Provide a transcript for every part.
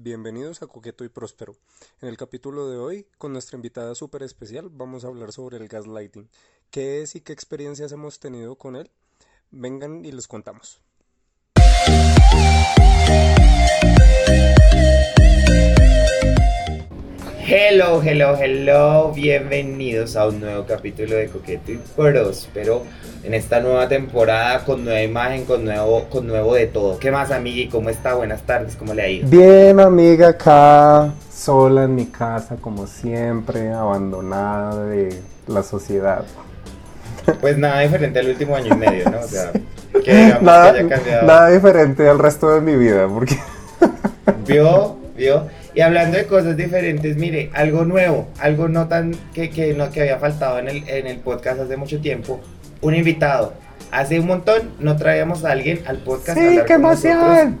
Bienvenidos a Coqueto y Próspero. En el capítulo de hoy, con nuestra invitada súper especial, vamos a hablar sobre el gaslighting. ¿Qué es y qué experiencias hemos tenido con él? Vengan y les contamos. Hello, hello, hello, bienvenidos a un nuevo capítulo de Coqueto y Próspero en esta nueva temporada con nueva imagen, con nuevo, con nuevo de todo. ¿Qué más, amigui? ¿Cómo está? Buenas tardes, ¿cómo le ha ido? Bien, amiga, acá sola en mi casa, como siempre, abandonada de la sociedad. Pues nada diferente al último año y medio, ¿no? O sea, que digamos nada, que haya cambiado. nada diferente al resto de mi vida, porque ¿Vio? ¿Vio? Y hablando de cosas diferentes, mire, algo nuevo, algo no tan que, que, no, que había faltado en el, en el podcast hace mucho tiempo, un invitado. Hace un montón no traíamos a alguien al podcast. sí, qué emoción.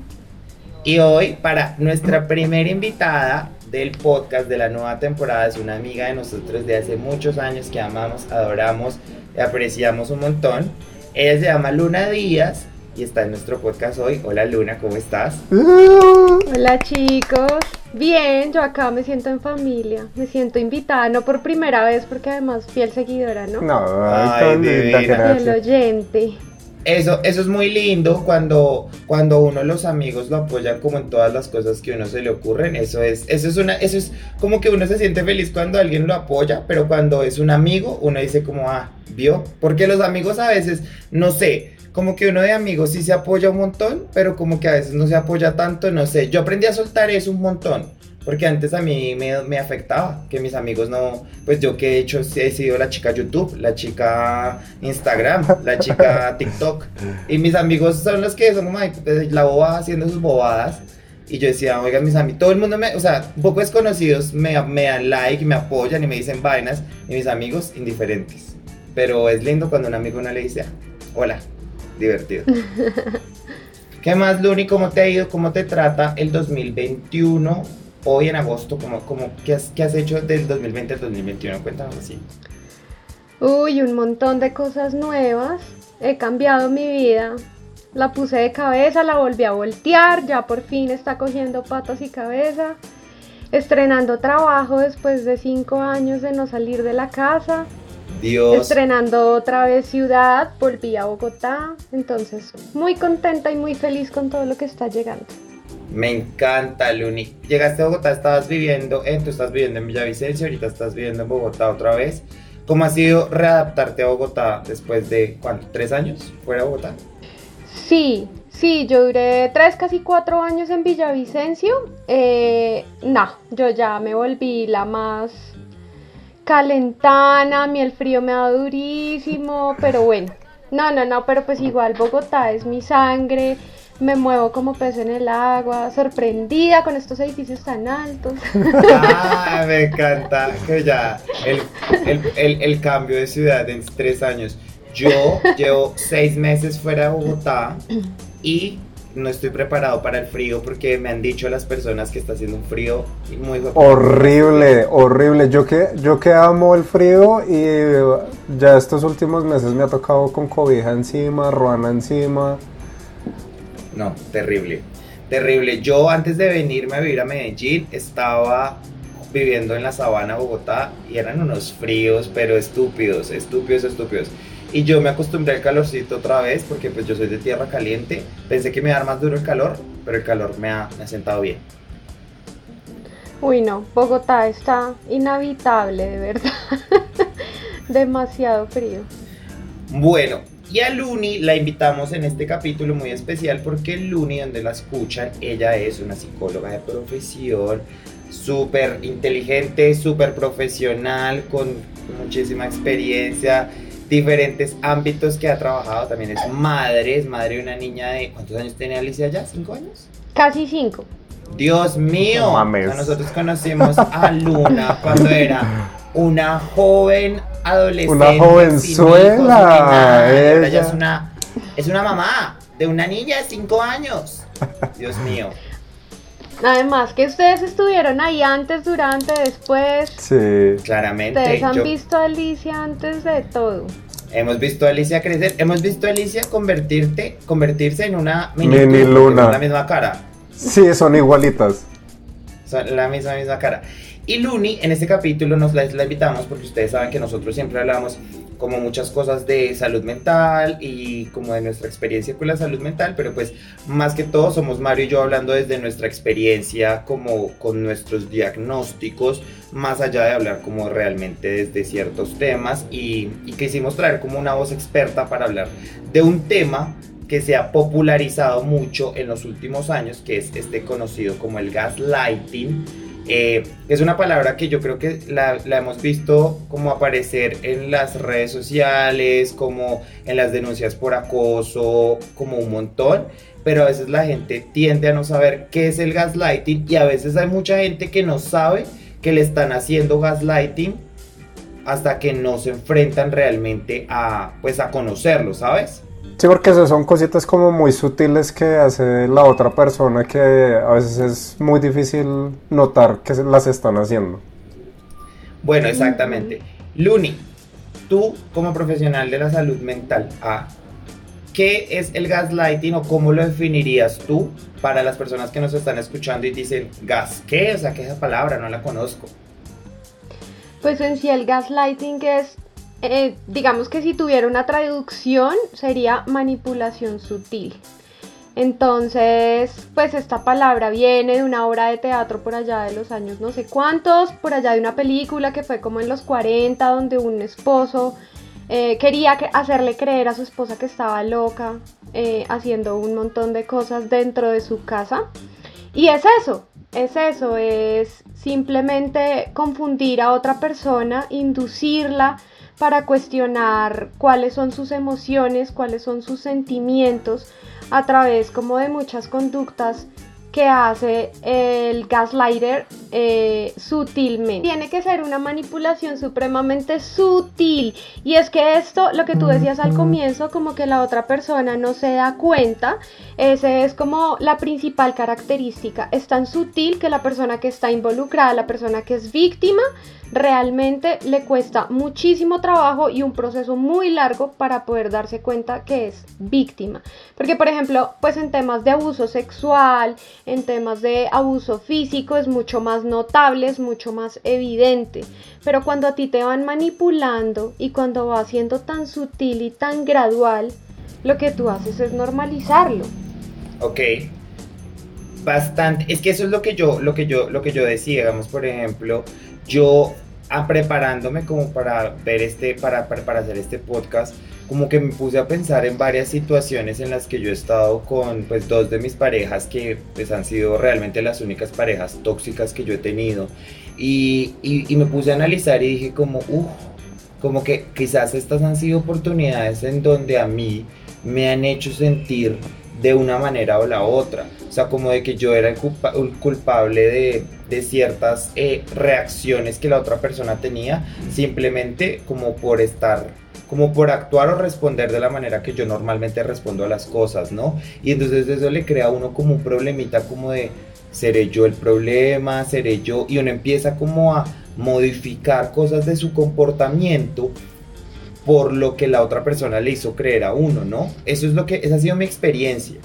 Y hoy, para nuestra primera invitada del podcast de la nueva temporada, es una amiga de nosotros de hace muchos años que amamos, adoramos y apreciamos un montón. Ella se llama Luna Díaz y está en nuestro podcast hoy. Hola Luna, ¿cómo estás? Hola chicos, bien, yo acá me siento en familia, me siento invitada, no por primera vez porque además fiel seguidora, ¿no? No, Ay. Fiel oyente. Eso, eso es muy lindo cuando, cuando uno los amigos lo apoyan como en todas las cosas que uno se le ocurren. Eso es, eso es una, eso es como que uno se siente feliz cuando alguien lo apoya, pero cuando es un amigo, uno dice como, ah, vio. Porque los amigos a veces, no sé, como que uno de amigos sí se apoya un montón, pero como que a veces no se apoya tanto, no sé. Yo aprendí a soltar eso un montón. Porque antes a mí me, me afectaba que mis amigos no, pues yo que he hecho, he sido la chica YouTube, la chica Instagram, la chica TikTok. Y mis amigos son los que son como pues, la boba haciendo sus bobadas. Y yo decía, oigan, mis amigos, todo el mundo me, o sea, un poco desconocidos me, me dan like, me apoyan y me dicen vainas. Y mis amigos, indiferentes. Pero es lindo cuando un amigo no le dice, ah, hola, divertido. ¿Qué más, Luni? ¿Cómo te ha ido? ¿Cómo te trata el 2021? Hoy en agosto, ¿cómo, cómo, qué, has, ¿qué has hecho del 2020 al 2021? Cuéntanos así. Uy, un montón de cosas nuevas, he cambiado mi vida, la puse de cabeza, la volví a voltear, ya por fin está cogiendo patas y cabeza, estrenando trabajo después de cinco años de no salir de la casa. Dios. Estrenando otra vez ciudad, volví a Bogotá, entonces muy contenta y muy feliz con todo lo que está llegando. Me encanta, Luni. Llegaste a Bogotá, estabas viviendo, en, tú estás viviendo en Villavicencio, ahorita estás viviendo en Bogotá otra vez. ¿Cómo ha sido readaptarte a Bogotá después de, ¿cuánto? ¿Tres años fuera de Bogotá? Sí, sí, yo duré tres, casi cuatro años en Villavicencio. Eh, no, yo ya me volví la más calentana, a mí el frío me da durísimo, pero bueno. No, no, no, pero pues igual Bogotá es mi sangre, me muevo como pez en el agua, sorprendida con estos edificios tan altos. Ah, me encanta que ya el, el, el, el cambio de ciudad en tres años. Yo llevo seis meses fuera de Bogotá y no estoy preparado para el frío porque me han dicho las personas que está haciendo un frío muy Horrible, horrible. Yo que, yo que amo el frío y ya estos últimos meses me ha tocado con cobija encima, ruana encima. No, terrible. Terrible. Yo antes de venirme a vivir a Medellín estaba viviendo en la sabana Bogotá y eran unos fríos, pero estúpidos, estúpidos, estúpidos. Y yo me acostumbré al calorcito otra vez porque pues yo soy de tierra caliente. Pensé que me iba a dar más duro el calor, pero el calor me ha, me ha sentado bien. Uy, no, Bogotá está inhabitable, de verdad. Demasiado frío. Bueno, y a Luni la invitamos en este capítulo muy especial porque Luni, donde la escuchan, ella es una psicóloga de profesión, súper inteligente, súper profesional, con muchísima experiencia, diferentes ámbitos que ha trabajado. También es madre, es madre de una niña de... ¿Cuántos años tiene Alicia ya? ¿Cinco años? Casi cinco. Dios mío, No mames. O sea, nosotros conocimos a Luna cuando era una joven adolescente. Una jovenzuela, hijos, ella. es una, es una mamá de una niña de 5 años. Dios mío. Además que ustedes estuvieron ahí antes, durante, después. Sí. Claramente. Ustedes han yo- visto a Alicia antes de todo. hemos visto a Alicia crecer. Hemos visto a Alicia convertirte, convertirse en una Mini porque Luna. son la misma cara. Sí, son igualitas. La misma, misma cara. Y Luni, en este capítulo nos la, la invitamos porque ustedes saben que nosotros siempre hablamos como muchas cosas de salud mental y como de nuestra experiencia con la salud mental, pero pues más que todo somos Mario y yo hablando desde nuestra experiencia como con nuestros diagnósticos, más allá de hablar como realmente desde ciertos temas y, y quisimos traer como una voz experta para hablar de un tema que se ha popularizado mucho en los últimos años, que es este conocido como el gaslighting eh, es una palabra que yo creo que la, hemos visto como aparecer en las redes sociales, como en las denuncias por acoso, como un montón, pero a veces la gente tiende a no saber qué es el gaslighting y a veces hay mucha gente que no sabe que le están haciendo gaslighting hasta que no se enfrentan realmente a, pues, a conocerlo, ¿sabes? Sí, porque son cositas como muy sutiles que hace la otra persona que a veces es muy difícil notar que las están haciendo. Bueno, exactamente. Luni, tú como profesional de la salud mental, ¿ah? ¿qué es el gaslighting o cómo lo definirías tú para las personas que nos están escuchando y dicen gas? ¿Qué? O sea, que esa palabra no la conozco. Pues en sí el gaslighting es eh, digamos que si tuviera una traducción sería manipulación sutil. Entonces, pues esta palabra viene de una obra de teatro por allá de los años no sé cuántos, por allá de una película que fue como en los 40, donde un esposo eh, quería hacerle creer a su esposa que estaba loca, eh, haciendo un montón de cosas dentro de su casa. Y es eso, es eso, es simplemente confundir a otra persona, inducirla para cuestionar cuáles son sus emociones, cuáles son sus sentimientos a través como de muchas conductas que hace el gaslighter eh, sutilmente. Tiene que ser una manipulación supremamente sutil. Y es que esto, lo que tú decías al comienzo, como que la otra persona no se da cuenta, ese es como la principal característica. Es tan sutil que la persona que está involucrada, la persona que es víctima, realmente le cuesta muchísimo trabajo y un proceso muy largo para poder darse cuenta que es víctima. Porque, por ejemplo, pues en temas de abuso sexual, en temas de abuso físico es mucho más notable, es mucho más evidente. Pero cuando a ti te van manipulando y cuando va siendo tan sutil y tan gradual, lo que tú haces es normalizarlo. Ok. Bastante. Es que eso es lo que yo, lo que yo, lo que yo decía, digamos, por ejemplo, yo a preparándome como para ver este, para, para, hacer este podcast, como que me puse a pensar en varias situaciones en las que yo he estado con pues dos de mis parejas que pues han sido realmente las únicas parejas tóxicas que yo he tenido y, y, me puse a analizar y dije como, uff, como que quizás estas han sido oportunidades en donde a mí me han hecho sentir de una manera o la otra. O sea, como de que yo era el, culpable de, ciertas eh, reacciones que la otra persona tenía, simplemente como por estar, como por actuar o responder de la manera que yo normalmente respondo a las cosas, ¿no? Y entonces eso le crea a uno como un problemita como de, ¿seré yo el problema? ¿Seré yo? Y uno empieza como a modificar cosas de su comportamiento por lo que la otra persona le hizo creer a uno, ¿no? Eso es lo que, esa ha sido mi experiencia,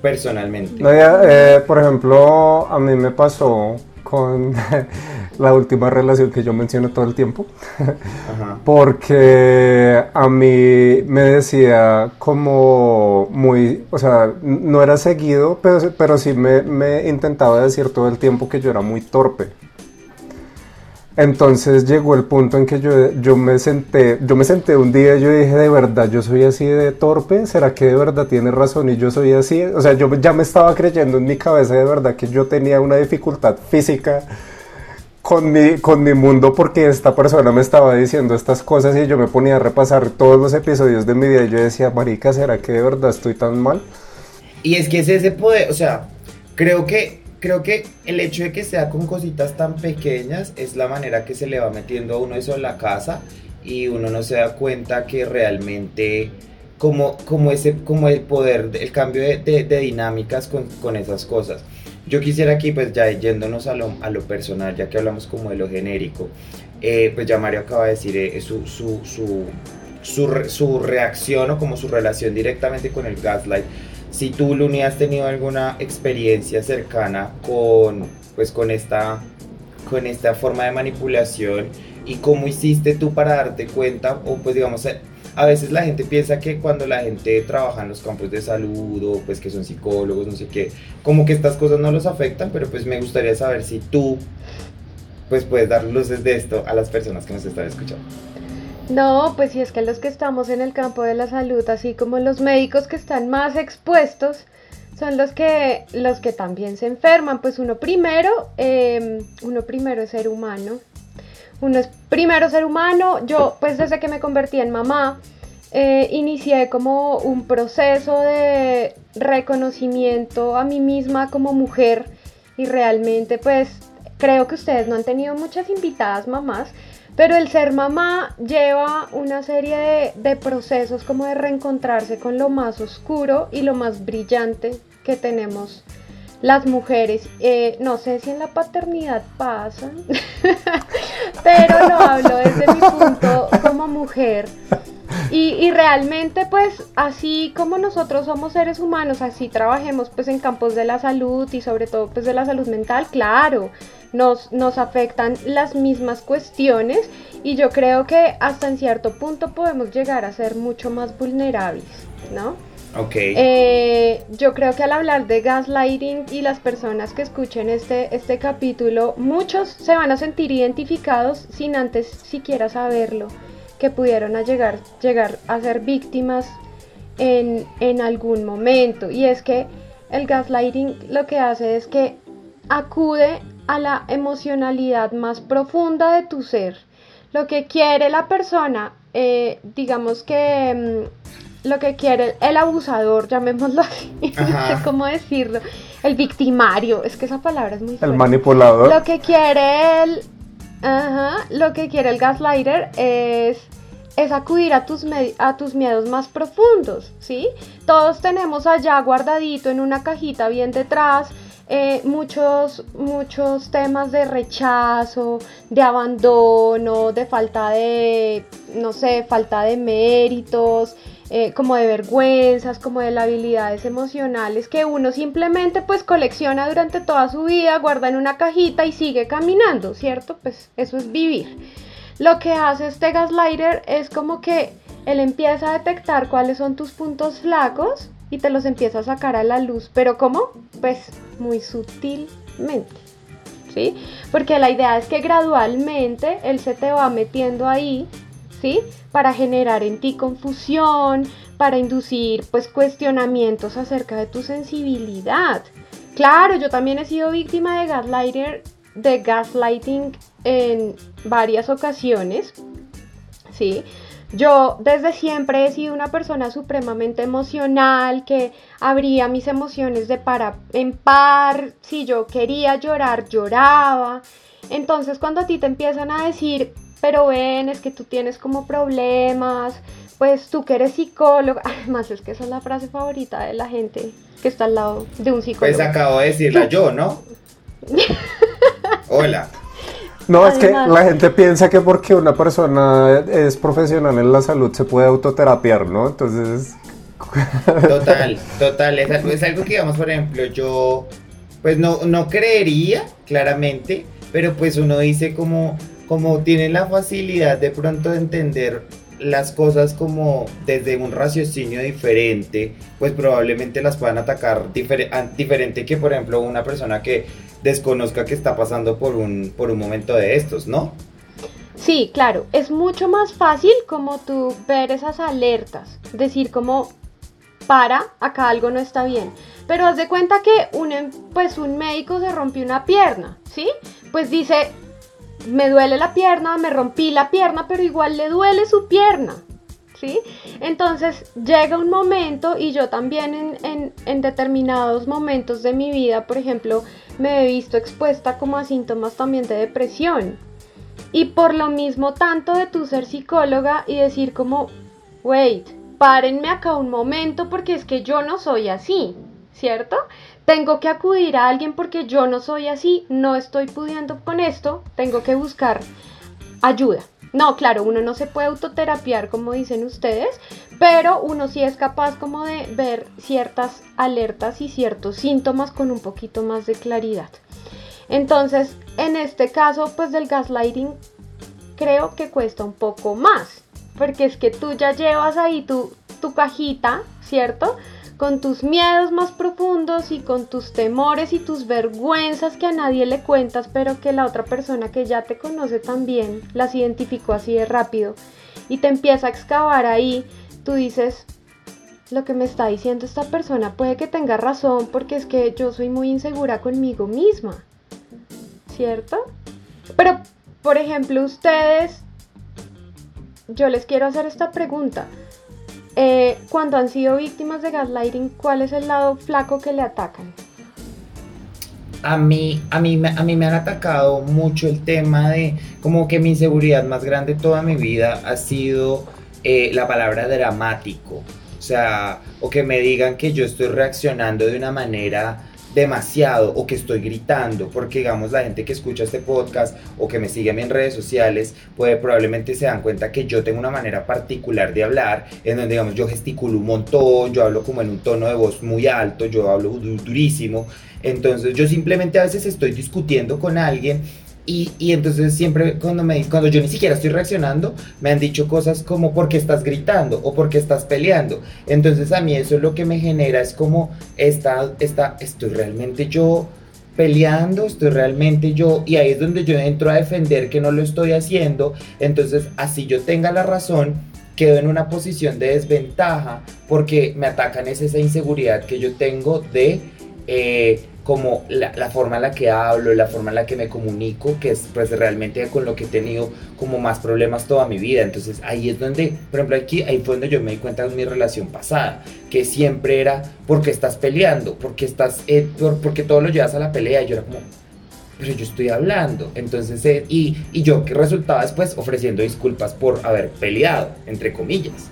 personalmente. Eh, por ejemplo, a mí me pasó con la última relación que yo menciono todo el tiempo, porque a mí me decía como muy, o sea, no era seguido, pero, pero sí me, me intentaba decir todo el tiempo que yo era muy torpe. Entonces llegó el punto en que yo, yo, me senté, yo me senté un día y yo dije, de verdad, yo soy así de torpe, ¿será que de verdad tiene razón y yo soy así? O sea, yo ya me estaba creyendo en mi cabeza de verdad que yo tenía una dificultad física con mi, con mi mundo porque esta persona me estaba diciendo estas cosas y yo me ponía a repasar todos los episodios de mi vida y yo decía, marica, ¿será que de verdad estoy tan mal? Y es que es ese poder, o sea, creo que creo que el hecho de que sea con cositas tan pequeñas es la manera que se le va metiendo a uno eso en la casa y uno no se da cuenta que realmente como, como, ese, como el poder, el cambio de, dinámicas con, esas cosas. Yo quisiera aquí, pues ya yéndonos a lo, a lo personal, ya que hablamos como de lo genérico, eh, pues ya Mario acaba de decir eh, su, su, su, su, su reacción o como su relación directamente con el gaslight si tú, Luni, has tenido alguna experiencia cercana con, pues con esta, con esta forma de manipulación y cómo hiciste tú para darte cuenta o pues digamos a veces la gente piensa que cuando la gente trabaja en los campos de salud o pues que son psicólogos, no sé qué, como que estas cosas no los afectan, pero pues me gustaría saber si tú pues puedes dar luces de esto a las personas que nos están escuchando. No, pues si es que los que estamos en el campo de la salud, así como los médicos que están más expuestos, son los que, los que también se enferman. Pues uno primero, em, uno primero es ser humano, uno es primero ser humano. Yo, pues desde que me convertí en mamá, eh, inicié como un proceso de reconocimiento a mí misma como mujer y realmente pues creo que ustedes no han tenido muchas invitadas mamás, pero el ser mamá lleva una serie de, de, procesos como de reencontrarse con lo más oscuro y lo más brillante que tenemos las mujeres. Eh, no sé si en la paternidad pasa, pero lo hablo desde mi punto como mujer. Y, realmente pues así como nosotros somos seres humanos, así trabajemos pues en campos de la salud y sobre todo pues de la salud mental, claro, nos, nos afectan las mismas cuestiones y yo creo que hasta en cierto punto podemos llegar a ser mucho más vulnerables, ¿no? Ok. Eh, yo creo que al hablar de gaslighting y las personas que escuchen este, este capítulo, muchos se van a sentir identificados sin antes siquiera saberlo, que pudieron a llegar, llegar a ser víctimas en, en algún momento. Y es que el gaslighting lo que hace es que acude a la emocionalidad más profunda de tu ser. Lo que quiere la persona, eh, digamos que... Mm, lo que quiere el abusador, llamémoslo así, no sé cómo decirlo, el victimario, es que esa palabra es muy fuerte. El manipulador. Lo que quiere el, ajá, lo que quiere el gaslighter es, es acudir a tus, a tus miedos más profundos, ¿sí? Todos tenemos allá guardadito en una cajita bien detrás eh, muchos, muchos temas de rechazo, de abandono, de falta de, no sé, falta de méritos, eh, como de vergüenzas, como de habilidades emocionales que uno simplemente pues colecciona durante toda su vida, guarda en una cajita y sigue caminando, ¿cierto? Pues eso es vivir. Lo que hace este gaslighter es como que él empieza a detectar cuáles son tus puntos flacos y te los empieza a sacar a la luz, pero ¿cómo? Pues muy sutilmente. ¿Sí? Porque la idea es que gradualmente él se te va metiendo ahí para generar en ti confusión, para inducir pues cuestionamientos acerca de tu sensibilidad. Claro, yo también he sido víctima de gaslighter, de gaslighting en varias ocasiones, ¿sí? Yo desde siempre he sido una persona supremamente emocional, que abría mis emociones de par en par, si yo quería llorar, lloraba. Entonces cuando a ti te empiezan a decir, pero ven, es que tú tienes como problemas, pues tú que eres psicólogo, además es que esa es la frase favorita de la gente que está al lado de un psicólogo. Pues acabo de decirla yo, ¿no? Hola. No, es que la gente piensa que porque una persona es profesional en la salud se puede autoterapiar, ¿no? Entonces... Total, total. Es algo, es algo que, digamos, por ejemplo, yo, pues no, no creería, claramente, pero pues uno dice como, como tienen la facilidad de pronto de entender las cosas como desde un raciocinio diferente, pues probablemente las puedan atacar diferente que por ejemplo una persona que desconozca que está pasando por un, por un momento de estos, ¿no? Sí, claro, es mucho más fácil como tú ver esas alertas, decir como para, acá algo no está bien. Pero haz de cuenta que un, em, pues un médico se rompió una pierna, ¿sí? Pues dice, me duele la pierna, me rompí la pierna, pero igual le duele su pierna. ¿Sí? Entonces llega un momento y yo también en, determinados momentos de mi vida, por ejemplo, me he visto expuesta como a síntomas también de depresión. Y por lo mismo tanto de tu ser psicóloga y decir como, wait, párenme acá un momento porque es que yo no soy así, ¿cierto? tengo que acudir a alguien porque yo no soy así, no estoy pudiendo con esto, tengo que buscar ayuda. No, claro, uno no se puede autoterapiar como dicen ustedes, pero uno sí es capaz como de ver ciertas alertas y ciertos síntomas con un poquito más de claridad. Entonces, en este caso, pues del gaslighting, creo que cuesta un poco más, porque es que tú ya llevas ahí tu, tu cajita, ¿cierto? Con tus miedos más profundos y con tus temores y tus vergüenzas que a nadie le cuentas, pero que la otra persona que ya te conoce también las identificó así de rápido y te empieza a excavar ahí, tú dices, lo que me está diciendo esta persona puede que tenga razón porque es que yo soy muy insegura conmigo misma. ¿Cierto? Pero, por ejemplo, ustedes, yo les quiero hacer esta pregunta. Eh, cuando han sido víctimas de gaslighting, ¿cuál es el lado flaco que le atacan? A mí, a, mí, a mí me han atacado mucho el tema de como que mi inseguridad más grande toda mi vida ha sido eh, la palabra dramático. O sea, o que me digan que yo estoy reaccionando de una manera demasiado o que estoy gritando, porque digamos la gente que escucha este podcast o que me sigue a mí en redes sociales, puede probablemente se dan cuenta que yo tengo una manera particular de hablar, en donde digamos yo gesticulo un montón, yo hablo como en un tono de voz muy alto, yo hablo durísimo, entonces yo simplemente a veces estoy discutiendo con alguien y, y, entonces siempre cuando, me, cuando yo ni siquiera estoy reaccionando, me han dicho cosas como porque estás gritando o porque estás peleando. Entonces a mí eso lo que me genera es como, esta, esta, estoy realmente yo peleando, estoy realmente yo, y ahí es donde yo entro a defender que no lo estoy haciendo. Entonces así yo tenga la razón, quedo en una posición de desventaja porque me atacan es esa inseguridad que yo tengo de... Eh, como la, forma en la que hablo, la forma en la que me comunico, que es pues realmente con lo que he tenido como más problemas toda mi vida. Entonces ahí es donde, por ejemplo, aquí, ahí fue donde yo me di cuenta de mi relación pasada, que siempre era porque estás peleando, porque estás, eh, por, porque todo lo llevas a la pelea. Y yo era como, pero yo estoy hablando. Entonces, eh, y, y yo que resultaba después ofreciendo disculpas por haber peleado, entre comillas.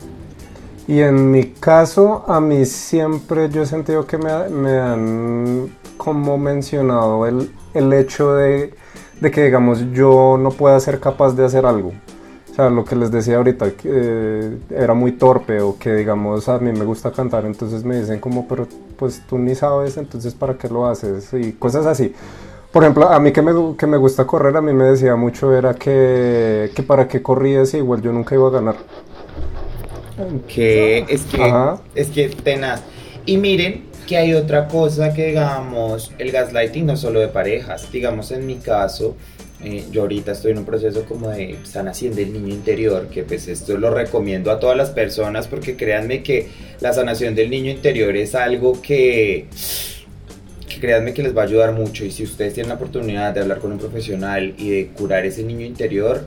Y en mi caso, a mí siempre yo he sentido que me, me han como mencionado el, el hecho de, de, que, digamos, yo no pueda ser capaz de hacer algo. O sea, lo que les decía ahorita, que eh, era muy torpe o que, digamos, a mí me gusta cantar, entonces me dicen como, pero pues tú ni sabes, entonces ¿para qué lo haces? Y cosas así. Por ejemplo, a mí que me, que me gusta correr, a mí me decía mucho era que, que para qué corrías igual yo nunca iba a ganar. Que es que, es que tenaz. Y miren, que hay otra cosa que digamos, el gaslighting no solo de parejas, digamos en mi caso, eh, yo ahorita estoy en un proceso como de sanación del niño interior, que pues esto lo recomiendo a todas las personas porque créanme que la sanación del niño interior es algo que, que créanme que les va a ayudar mucho. Y si ustedes tienen la oportunidad de hablar con un profesional y de curar ese niño interior,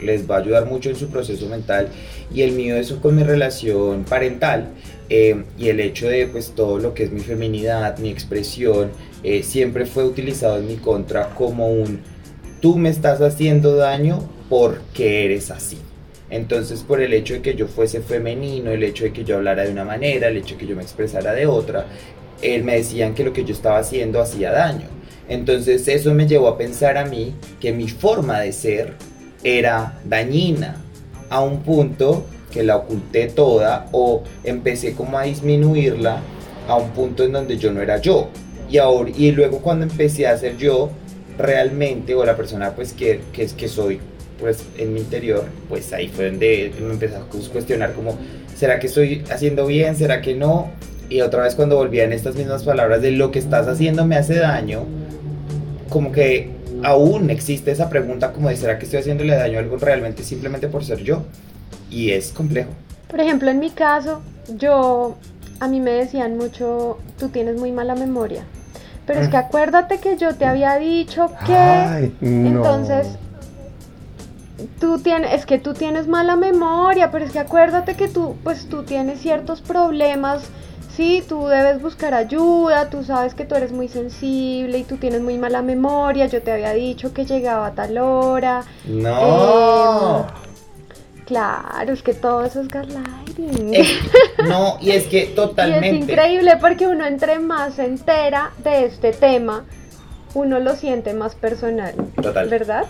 les va a ayudar mucho en su proceso mental y el mío eso con mi relación parental eh, y el hecho de pues todo lo que es mi feminidad, mi expresión, eh, siempre fue utilizado en mi contra como un tú me estás haciendo daño porque eres así. Entonces por el hecho de que yo fuese femenino, el hecho de que yo hablara de una manera, el hecho de que yo me expresara de otra, él me decían que lo que yo estaba haciendo hacía daño. Entonces eso me llevó a pensar a mí que mi forma de ser era dañina a un punto que la oculté toda o empecé como a disminuirla a un punto en donde yo no era yo. Y, ahora, y luego cuando empecé a ser yo realmente o la persona pues que, que es que soy pues en mi interior, pues ahí fue donde me empecé a cuestionar como, ¿será que estoy haciendo bien? ¿Será que no? Y otra vez cuando volvía en estas mismas palabras de lo que estás haciendo me hace daño, como que aún existe esa pregunta como de ¿será que estoy haciéndole daño a algo realmente simplemente por ser yo? y es complejo. Por ejemplo, en mi caso, yo, a mí me decían mucho, tú tienes muy mala memoria. Pero es que mm. acuérdate que yo te había dicho que... Entonces, tú tienes, es que tú tienes mala memoria, pero es que acuérdate que tú, pues tú tienes ciertos problemas. Sí, tú debes buscar ayuda, tú sabes que tú eres muy sensible y tú tienes muy mala memoria, yo te había dicho que llegaba a tal hora. No. Em, Claro, es que todo eso es gaslighting. no, y es que totalmente. Y es increíble porque uno entre más se entera de este tema, uno lo siente más personal. Total. ¿Verdad?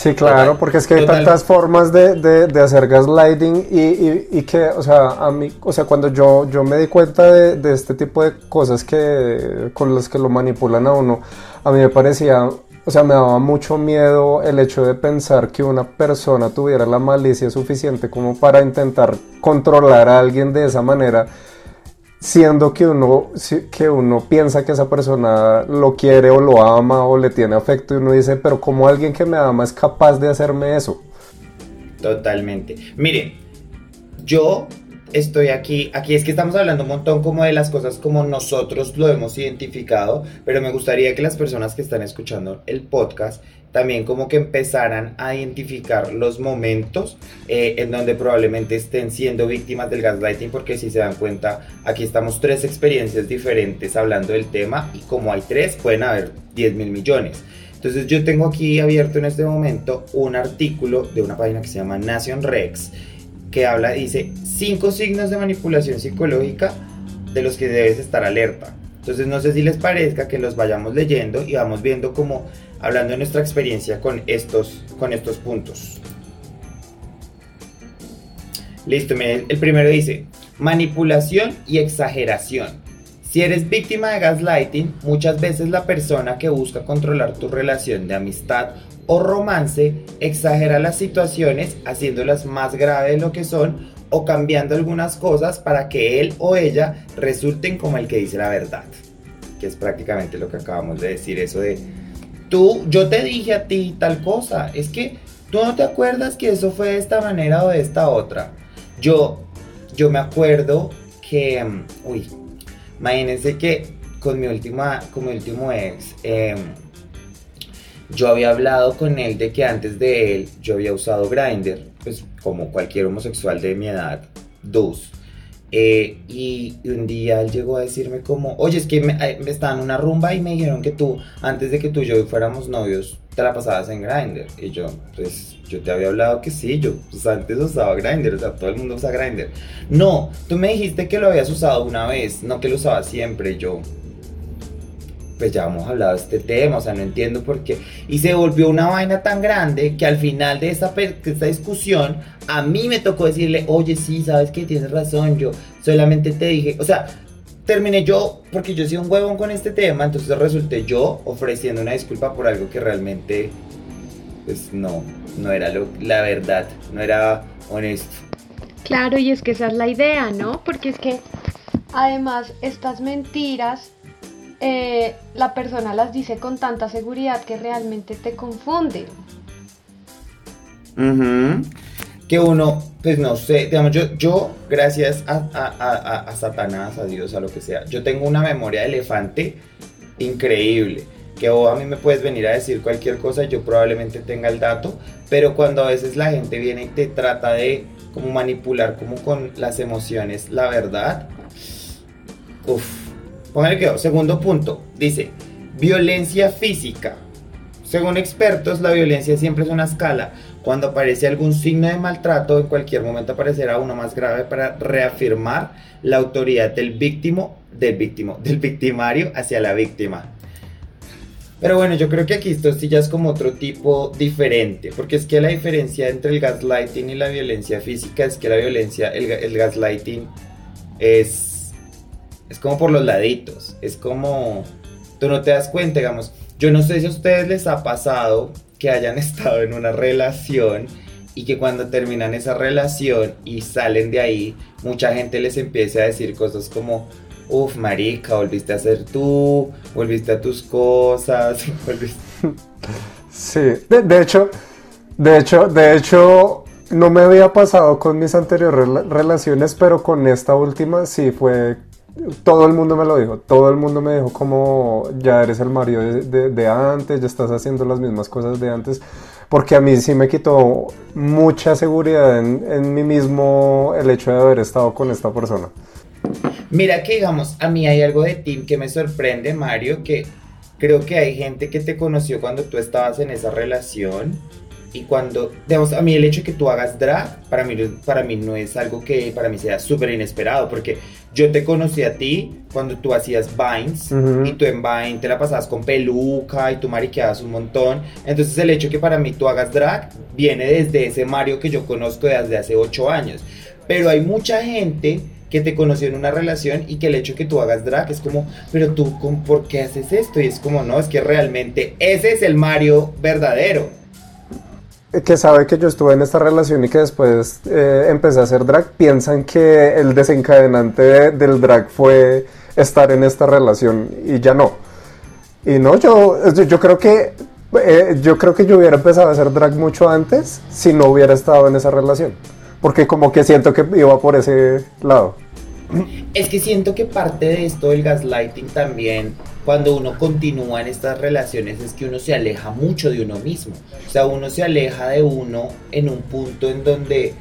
Sí, claro, porque es que hay tantas formas de, de, hacer gaslighting y, y, que, o sea, a mí, o sea, cuando yo, yo me di cuenta de, de, este tipo de cosas que, con las que lo manipulan a uno, a mí me parecía, o sea, me daba mucho miedo el hecho de pensar que una persona tuviera la malicia suficiente como para intentar controlar a alguien de esa manera siendo que uno, que uno piensa que esa persona lo quiere o lo ama o le tiene afecto y uno dice, pero como alguien que me ama es capaz de hacerme eso? Totalmente. Mire, yo estoy aquí, aquí es que estamos hablando un montón como de las cosas como nosotros lo hemos identificado, pero me gustaría que las personas que están escuchando el podcast también como que empezaran a identificar los momentos eh, en donde probablemente estén siendo víctimas del gaslighting, porque si se dan cuenta, aquí estamos tres experiencias diferentes hablando del tema y como hay tres, pueden haber 10 mil millones. Entonces yo tengo aquí abierto en este momento un artículo de una página que se llama Nation Rex, que habla, dice, cinco signos de manipulación psicológica de los que debes estar alerta. Entonces no sé si les parezca que los vayamos leyendo y vamos viendo como hablando de nuestra experiencia con estos, con estos puntos. Listo, el primero dice, manipulación y exageración. Si eres víctima de gaslighting, muchas veces la persona que busca controlar tu relación de amistad o romance exagera las situaciones haciéndolas más graves de lo que son o cambiando algunas cosas para que él o ella resulten como el que dice la verdad. Que es prácticamente lo que acabamos de decir, eso de tú, yo te dije a ti tal cosa, es que tú no te acuerdas que eso fue de esta manera o de esta otra. Yo, yo me acuerdo que, mm, uy, imagínense que con mi última, con mi último ex, em, yo había hablado con él de que antes de él yo había usado Grindr, pues como cualquier homosexual de mi edad, dos. Eh, y, un día él llegó a decirme como, oye, es que me, me estaban en una rumba y me dijeron que tú, antes de que tú y yo fuéramos novios, te la pasabas en Grindr. Y yo, pues, yo te había hablado que sí, yo pues, antes usaba Grindr, o sea, todo el mundo usa Grindr. No, tú me dijiste que lo habías usado una vez, no que lo usaba siempre. yo, pues ya hemos hablado de este tema, o sea, no entiendo por qué. Y se volvió una vaina tan grande que al final de esta, esta discusión, a mí me tocó decirle, oye, sí, sabes que tienes razón, yo solamente te dije, o sea, terminé yo, porque yo soy un huevón con este tema, entonces resulté yo ofreciendo una disculpa por algo que realmente, pues no, no era lo, la verdad, no era honesto. Claro, y es que esa es la idea, ¿no? Porque es que además estas mentiras eh, la persona las dice con tanta seguridad que realmente te confunde. Que uno, pues no sé, digamos, yo, yo gracias a, a, Satanás, a Dios, a lo que sea, yo tengo una memoria de elefante increíble. Que a mí me puedes venir a decir cualquier cosa, yo probablemente tenga el dato, pero cuando a veces la gente viene y te trata de como manipular como con las emociones, la verdad, uff, Póngale que segundo punto, dice, violencia física. Según expertos, la violencia siempre es una escala. Cuando aparece algún signo de maltrato, en cualquier momento aparecerá uno más grave para reafirmar la autoridad del víctimo, del victimario hacia la víctima. Pero bueno, yo creo que aquí esto sí ya es como otro tipo diferente, porque es que la diferencia entre el gaslighting y la violencia física es que la violencia, el, el gaslighting es es como por los laditos, es como tú no te das cuenta, digamos, yo no sé si a ustedes les ha pasado que hayan estado en una relación y que cuando terminan esa relación y salen de ahí, mucha gente les empieza a decir cosas como, uff, marica, volviste a ser tú, volviste a tus cosas, volviste... Sí, de, hecho, de hecho, de hecho, no me había pasado con mis anteriores relaciones, pero con esta última sí fue todo el mundo me lo dijo, todo el mundo me dijo como ya eres el marido de, antes, ya estás haciendo las mismas cosas de antes, porque a mí sí me quitó mucha seguridad en, en mí mismo el hecho de haber estado con esta persona. Mira que digamos, a mí hay algo de ti que me sorprende, Mario, que creo que hay gente que te conoció cuando tú estabas en esa relación Y cuando, digamos, a mí el hecho de que tú hagas drag, para mí, para mí no es algo que para mí sea súper inesperado, porque yo te conocí a ti cuando tú hacías Vines, y tú en Vine te la pasabas con peluca y tú mariqueabas un montón. Entonces el hecho de que para mí tú hagas drag viene desde ese Mario que yo conozco desde hace 8 años. Pero hay mucha gente que te conoció en una relación y que el hecho de que tú hagas drag es como, pero tú, ¿por qué haces esto? Y es como, no, es que realmente ese es el Mario verdadero que sabe que yo estuve en esta relación y que después eh, empecé a hacer drag, piensan que el desencadenante del drag fue estar en esta relación y ya no. Y no, yo, yo creo que eh, yo creo que yo hubiera empezado a hacer drag mucho antes si no hubiera estado en esa relación. Porque como que siento que iba por ese lado. Es que siento que parte de esto del gaslighting también, cuando uno continúa en estas relaciones, es que uno se aleja mucho de uno mismo. O sea, uno se aleja de uno en un punto en donde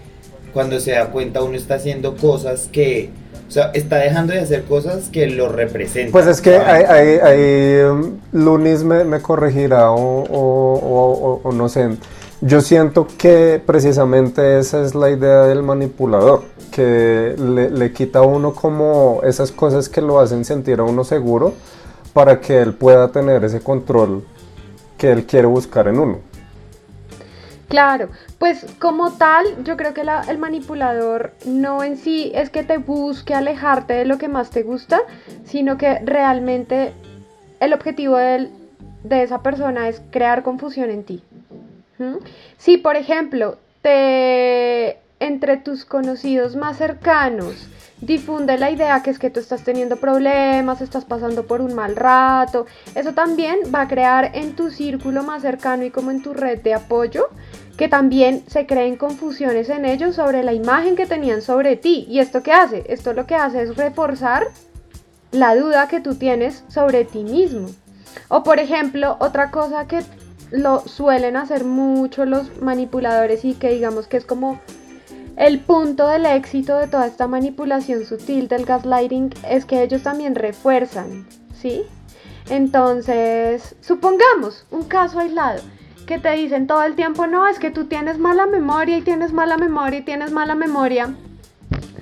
cuando se da cuenta uno está haciendo cosas que... O sea, está dejando de hacer cosas que lo representan. Pues es que hay, um, Lunis me, corregirá o, o no sé. Yo siento que precisamente esa es la idea del manipulador que le, quita a uno como esas cosas que lo hacen sentir a uno seguro para que él pueda tener ese control que él quiere buscar en uno. Claro, pues como tal, yo creo que el manipulador no en sí es que te busque alejarte de lo que más te gusta, sino que realmente el objetivo de, de esa persona es crear confusión en ti. Si, por ejemplo, te entre tus conocidos más cercanos difunde la idea que es que tú estás teniendo problemas, estás pasando por un mal rato, eso también va a crear en tu círculo más cercano y como en tu red de apoyo que también se creen confusiones en ellos sobre la imagen que tenían sobre ti. ¿Y esto qué hace? Esto lo que hace es reforzar la duda que tú tienes sobre ti mismo. O por ejemplo, otra cosa que lo suelen hacer mucho los manipuladores y que digamos que es como el punto del éxito de toda esta manipulación sutil del gaslighting es que ellos también refuerzan, ¿sí? Entonces, supongamos un caso aislado que te dicen todo el tiempo, no, es que tú tienes mala memoria y tienes mala memoria y tienes mala memoria.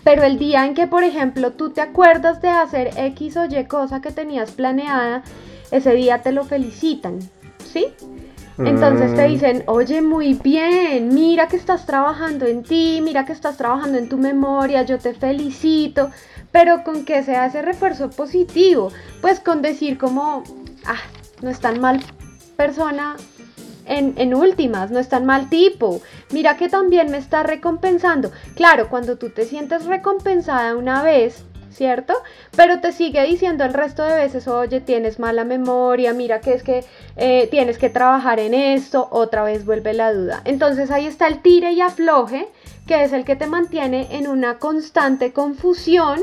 Pero el día en que, por ejemplo, tú te acuerdas de hacer X o Y cosa que tenías planeada, ese día te lo felicitan, ¿sí? Entonces te mm. dicen, oye, muy bien, mira que estás trabajando en ti, mira que estás trabajando en tu memoria, yo te felicito, pero con que sea ese refuerzo positivo, pues con decir como, ah, no es tan mal persona en, en, últimas, no es tan mal tipo. Mira que también me está recompensando. Claro, cuando tú te sientes recompensada una vez, ¿cierto? Pero te sigue diciendo el resto de veces, oye, tienes mala memoria, mira que es que eh, tienes que trabajar en esto, otra vez vuelve la duda. Entonces ahí está el tire y afloje, que es el que te mantiene en una constante confusión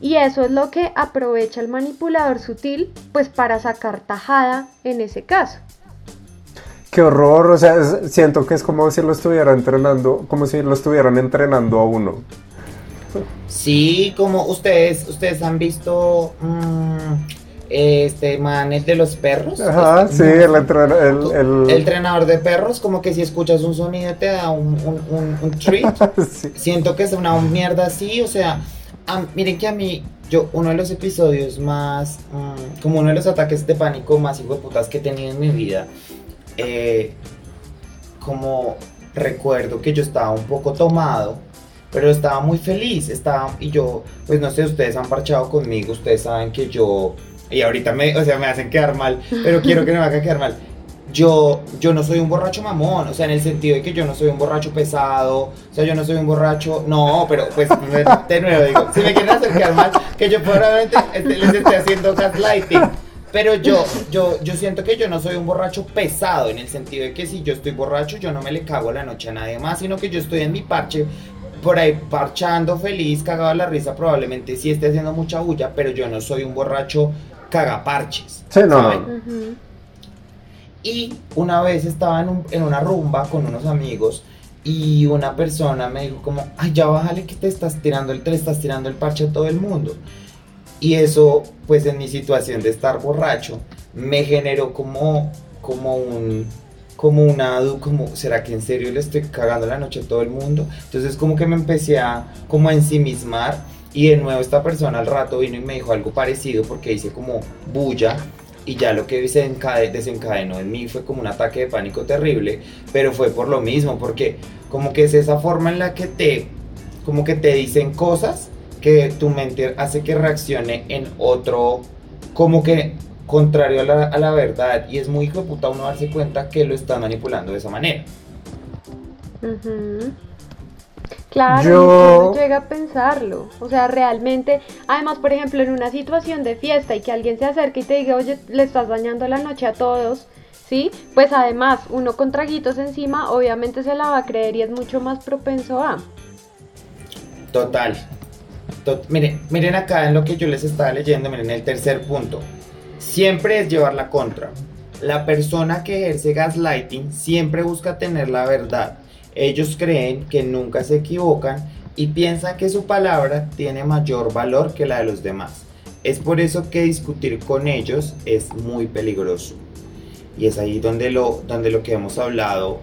y eso es lo que aprovecha el manipulador sutil, pues para sacar tajada en ese caso. Qué horror, o sea, siento que es como si lo estuviera entrenando, como si lo estuvieran entrenando a uno. Sí, como ustedes, ustedes han visto mm, este man, el de los perros. Ajá, sí, el, entrenador de perros, como que si escuchas un sonido te da un, un, treat. Siento que es una mierda así, o sea, miren que a mí, yo, uno de los episodios más, mm, como uno de los ataques de pánico más hijo de putas que he tenido en mi vida, eh, como recuerdo que yo estaba un poco tomado pero estaba muy feliz, estaba, y yo, pues no sé, ustedes han parchado conmigo, ustedes saben que yo, y ahorita me, o sea, me hacen quedar mal, pero quiero que no me hagan quedar mal. Yo, yo no soy un borracho mamón, o sea, en el sentido de que yo no soy un borracho pesado, o sea, yo no soy un borracho, no, pero pues, de nuevo digo, si me quieren hacer quedar mal, que yo probablemente este, les esté haciendo gaslighting, pero yo, yo, yo siento que yo no soy un borracho pesado, en el sentido de que si yo estoy borracho, yo no me le cago la noche a nadie más, sino que yo estoy en mi parche por ahí parchando, feliz, cagado la risa, probablemente sí esté haciendo mucha bulla, pero yo no soy un borracho cagaparches. Sí, no. Y una vez estaba en, una rumba con unos amigos y una persona me dijo como, ay, ya bájale que te estás tirando el, te estás tirando el parche a todo el mundo. Y eso, pues en mi situación de estar borracho, me generó como, como un como una, como, ¿será que en serio le estoy cagando la noche a todo el mundo? Entonces como que me empecé a, como ensimismar y de nuevo esta persona al rato vino y me dijo algo parecido porque hice como bulla y ya lo que desencadenó en mí fue como un ataque de pánico terrible, pero fue por lo mismo, porque como que es esa forma en la que te, como que te dicen cosas que tu mente hace que reaccione en otro, como que contrario a la, a la verdad, y es muy hijo de puta uno darse cuenta que lo están manipulando de esa manera. Claro, yo... llega a pensarlo. O sea, realmente, además, por ejemplo, en una situación de fiesta y que alguien se acerque y te diga, oye, le estás dañando la noche a todos, ¿sí? Pues además, uno con traguitos encima, obviamente se la va a creer y es mucho más propenso a. Total. miren, miren acá en lo que yo les estaba leyendo, miren el tercer punto. Siempre es llevar la contra. La persona que ejerce gaslighting siempre busca tener la verdad ellos creen que nunca se equivocan y piensan que su palabra tiene mayor valor que la de los demás. Es por eso que discutir con ellos es muy peligroso. Y es ahí donde lo, donde lo que hemos hablado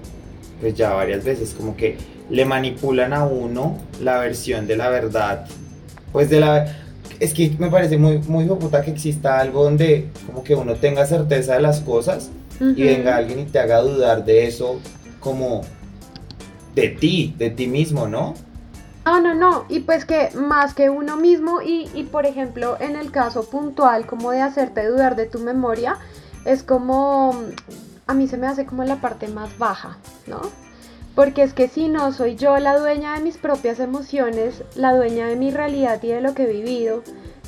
pues ya varias veces, como que le manipulan a uno la versión de la verdad. Pues de la... Es que me parece muy, muy puta que exista algo donde como que uno tenga certeza de las cosas y venga alguien y te haga dudar de eso como de ti, de ti mismo, ¿no? No, no, no, y pues que más que uno mismo y, y, por ejemplo en el caso puntual como de hacerte dudar de tu memoria, es como, a mí se me hace como la parte más baja, ¿no? Porque es que si no soy yo la dueña de mis propias emociones, la dueña de mi realidad y de lo que he vivido,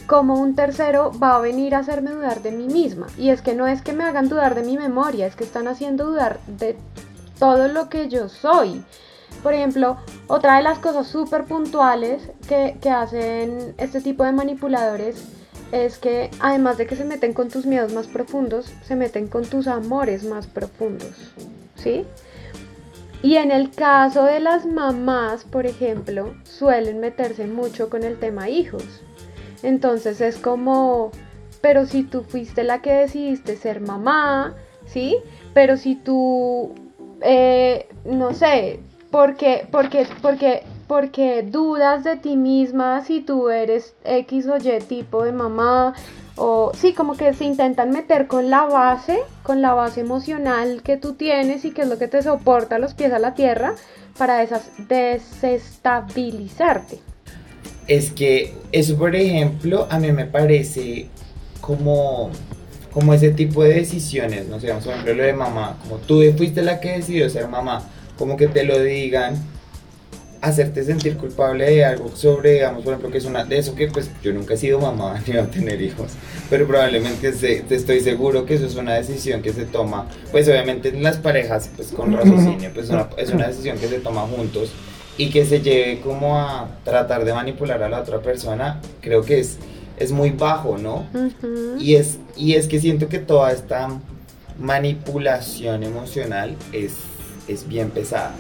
como un tercero va a venir a hacerme dudar de mí misma. Y es que no es que me hagan dudar de mi memoria, es que están haciendo dudar de todo lo que yo soy. Por ejemplo, otra de las cosas súper puntuales que, hacen este tipo de manipuladores es que además de que se meten con tus miedos más profundos, se meten con tus amores más profundos, ¿sí? Y en el caso de las mamás, por ejemplo, suelen meterse mucho con el tema hijos. Entonces es como, pero si tú fuiste la que decidiste ser mamá, ¿sí? Pero si tú, eh, no sé, porque, porque, porque, porque dudas de ti misma si tú eres X o Y tipo de mamá, o sí, como que se intentan meter con la base, con la base emocional que tú tienes y que es lo que te soporta los pies a la tierra para esas desestabilizarte. Es que eso, por ejemplo, a mí me parece como, como ese tipo de decisiones, no sé, por ejemplo, lo de mamá, como tú fuiste la que decidió ser mamá como que te lo digan, hacerte sentir culpable de algo sobre, digamos, por ejemplo, que es una de eso que pues yo nunca he sido mamá ni voy a tener hijos, pero probablemente te estoy seguro que eso es una decisión que se toma, pues obviamente en las parejas, pues con raciocinio, pues es una decisión que se toma juntos y que se lleve como a tratar de manipular a la otra persona, creo que es, es muy bajo, ¿no? y, es, y es que siento que toda esta manipulación emocional es es bien pesada.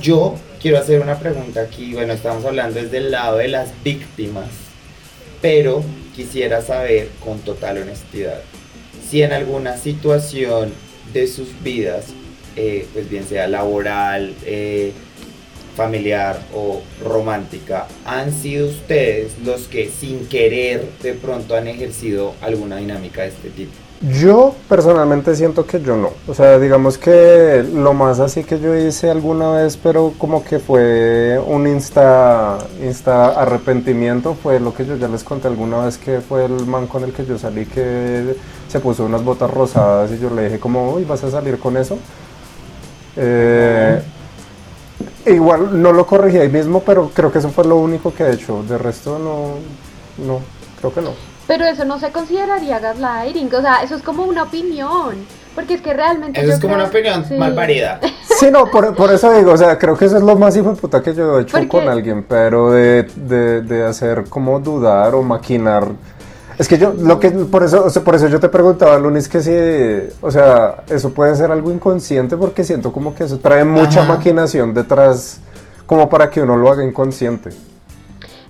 Yo quiero hacer una pregunta aquí, bueno, estamos hablando desde el lado de las víctimas, pero quisiera saber con total honestidad si en alguna situación de sus vidas, eh, pues bien sea laboral, eh, familiar o romántica, han sido ustedes los que sin querer de pronto han ejercido alguna dinámica de este tipo. Yo personalmente siento que yo no. O sea, digamos que lo más así que yo hice alguna vez, pero como que fue un insta, insta arrepentimiento, fue lo que yo ya les conté alguna vez que fue el man con el que yo salí que se puso unas botas rosadas y yo le dije como, uy, ¿vas a salir con eso? Eh, igual no lo corregí ahí mismo, pero creo que eso fue lo único que he hecho. De resto no, no, creo que no. Pero eso no se consideraría gaslighting, o sea, eso es como una opinión. Porque es que realmente. Eso es como una opinión mal parida. Sí, no, por, eso digo, o sea, creo que eso es lo más hijo de puta que yo he hecho con alguien, pero de, de, hacer como dudar o maquinar. Es que yo, lo que, por eso, por eso yo te preguntaba, Lunis, que si, o sea, eso puede ser algo inconsciente porque siento como que eso trae mucha maquinación detrás, como para que uno lo haga inconsciente.